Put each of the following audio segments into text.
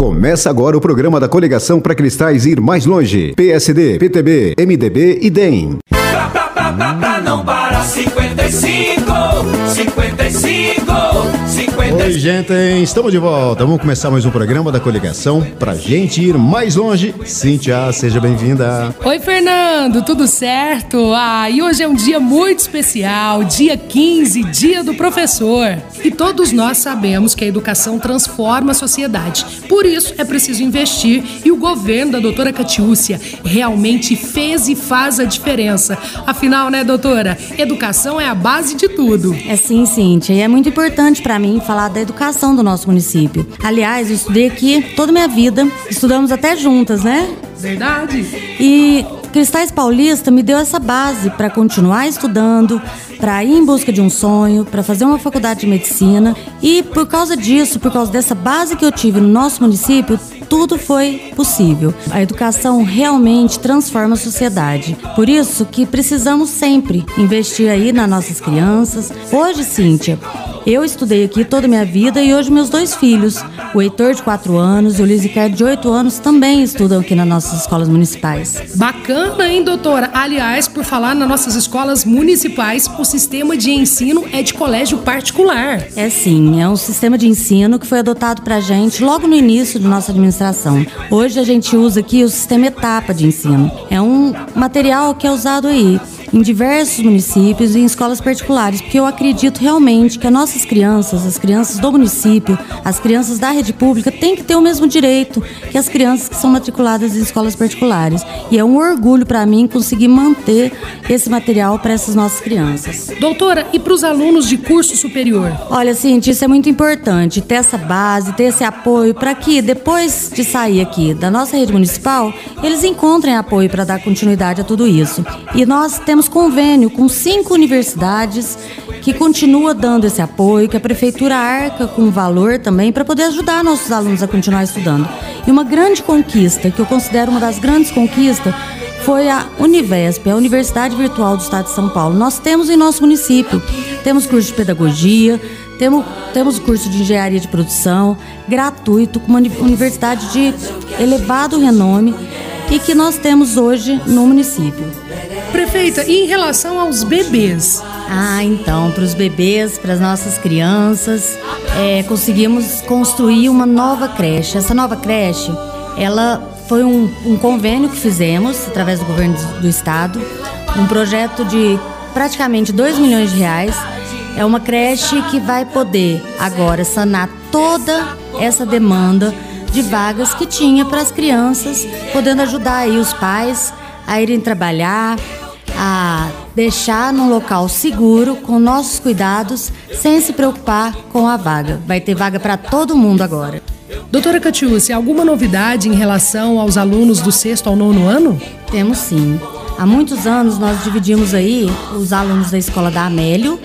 Começa agora o programa da coligação para cristais ir mais longe. PSD, PTB, MDB e DEM. Pra, pra, pra, pra, pra não para 55, 55, 55. Oi, gente, estamos de volta. Vamos começar mais um programa da coligação pra gente ir mais longe. Cíntia, seja bem-vinda. Oi, Fernando, tudo certo? Ah, e hoje é um dia muito especial, dia 15, dia do professor. E todos nós sabemos que a educação transforma a sociedade. Por isso é preciso investir e o governo da doutora Catiúcia realmente fez e faz a diferença. Afinal, né, doutora? Educação é a base de tudo. É sim, Cíntia, e é muito importante para mim falar da educação do nosso município. Aliás, eu estudei aqui toda a minha vida, estudamos até juntas, né? Verdade. E Cristais Paulista me deu essa base para continuar estudando, para ir em busca de um sonho, para fazer uma faculdade de medicina. E por causa disso, por causa dessa base que eu tive no nosso município, tudo foi possível. A educação realmente transforma a sociedade. Por isso que precisamos sempre investir aí nas nossas crianças. Hoje, Cíntia, eu estudei aqui toda a minha vida e hoje meus dois filhos, o Heitor de 4 anos e o Luiz Ricardo de 8 anos, também estudam aqui nas nossas escolas municipais. Bacana, hein, doutora? Aliás, por falar nas nossas escolas municipais, o sistema de ensino é de colégio particular. É sim, é um sistema de ensino que foi adotado pra gente logo no início da nossa administração. Hoje a gente usa aqui o sistema etapa de ensino. É um material que é usado aí em diversos municípios e em escolas particulares, porque eu acredito realmente que as nossas crianças, as crianças do município, as crianças da rede pública, têm que ter o mesmo direito que as crianças que são matriculadas em escolas particulares. E é um orgulho para mim conseguir manter esse material para essas nossas crianças. Doutora, e para os alunos de curso superior? Olha, Cintia, isso é muito importante, ter essa base, ter esse apoio, para que depois de sair aqui da nossa rede municipal, eles encontrem apoio para dar continuidade a tudo isso. E nós temos convênio com cinco universidades que continua dando esse apoio, que a prefeitura arca com valor também para poder ajudar nossos alunos a continuar estudando. E uma grande conquista, que eu considero uma das grandes conquistas, foi a Univesp, a Universidade Virtual do Estado de São Paulo. Nós temos em nosso município, temos curso de pedagogia, temos, temos curso de engenharia de produção, gratuito, com uma universidade de elevado renome e que nós temos hoje no município. Prefeita, e em relação aos bebês? Ah, então, para os bebês, para as nossas crianças, é, conseguimos construir uma nova creche. Essa nova creche, ela foi um, um convênio que fizemos através do governo do estado, um projeto de praticamente 2 milhões de reais. É uma creche que vai poder agora sanar toda essa demanda de vagas que tinha para as crianças, podendo ajudar aí os pais a irem trabalhar, a deixar num local seguro, com nossos cuidados, sem se preocupar com a vaga. Vai ter vaga para todo mundo agora. Doutora Catiúcia, alguma novidade em relação aos alunos do sexto ao nono ano? Temos sim. Há muitos anos nós dividimos aí os alunos da escola da Amélio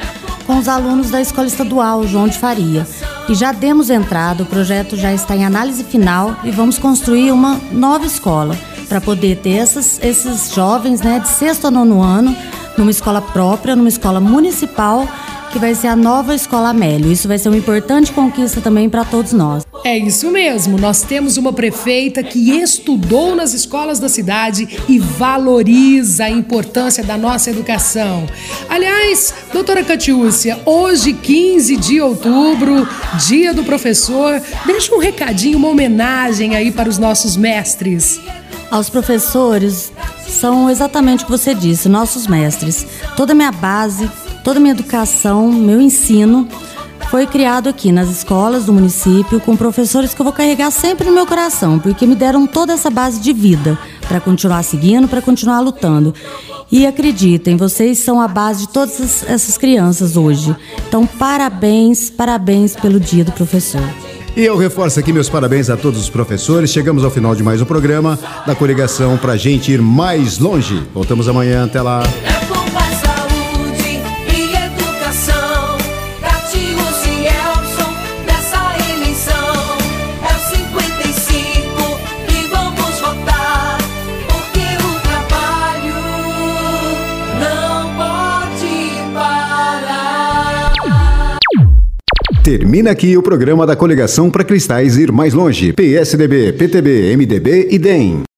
com os alunos da escola estadual João de Faria. E já demos entrada, o projeto já está em análise final e vamos construir uma nova escola para poder ter essas, esses jovens né, de sexto a nono ano numa escola própria, numa escola municipal, que vai ser a nova Escola Amélio. Isso vai ser uma importante conquista também para todos nós. É isso mesmo, nós temos uma prefeita que estudou nas escolas da cidade e valoriza a importância da nossa educação. Aliás, doutora Catiúcia, hoje, 15 de outubro, dia do professor, deixa um recadinho, uma homenagem aí para os nossos mestres. Aos professores, são exatamente o que você disse, nossos mestres. Toda a minha base, toda a minha educação, meu ensino foi criado aqui nas escolas do município com professores que eu vou carregar sempre no meu coração, porque me deram toda essa base de vida para continuar seguindo, para continuar lutando. E acreditem, vocês são a base de todas essas crianças hoje. Então, parabéns, parabéns pelo Dia do Professor. E eu reforço aqui meus parabéns a todos os professores. Chegamos ao final de mais um programa da coligação pra gente ir mais longe. Voltamos amanhã, até lá. Termina aqui o programa da coligação para cristais ir mais longe. PSDB, PTB, MDB e DEM.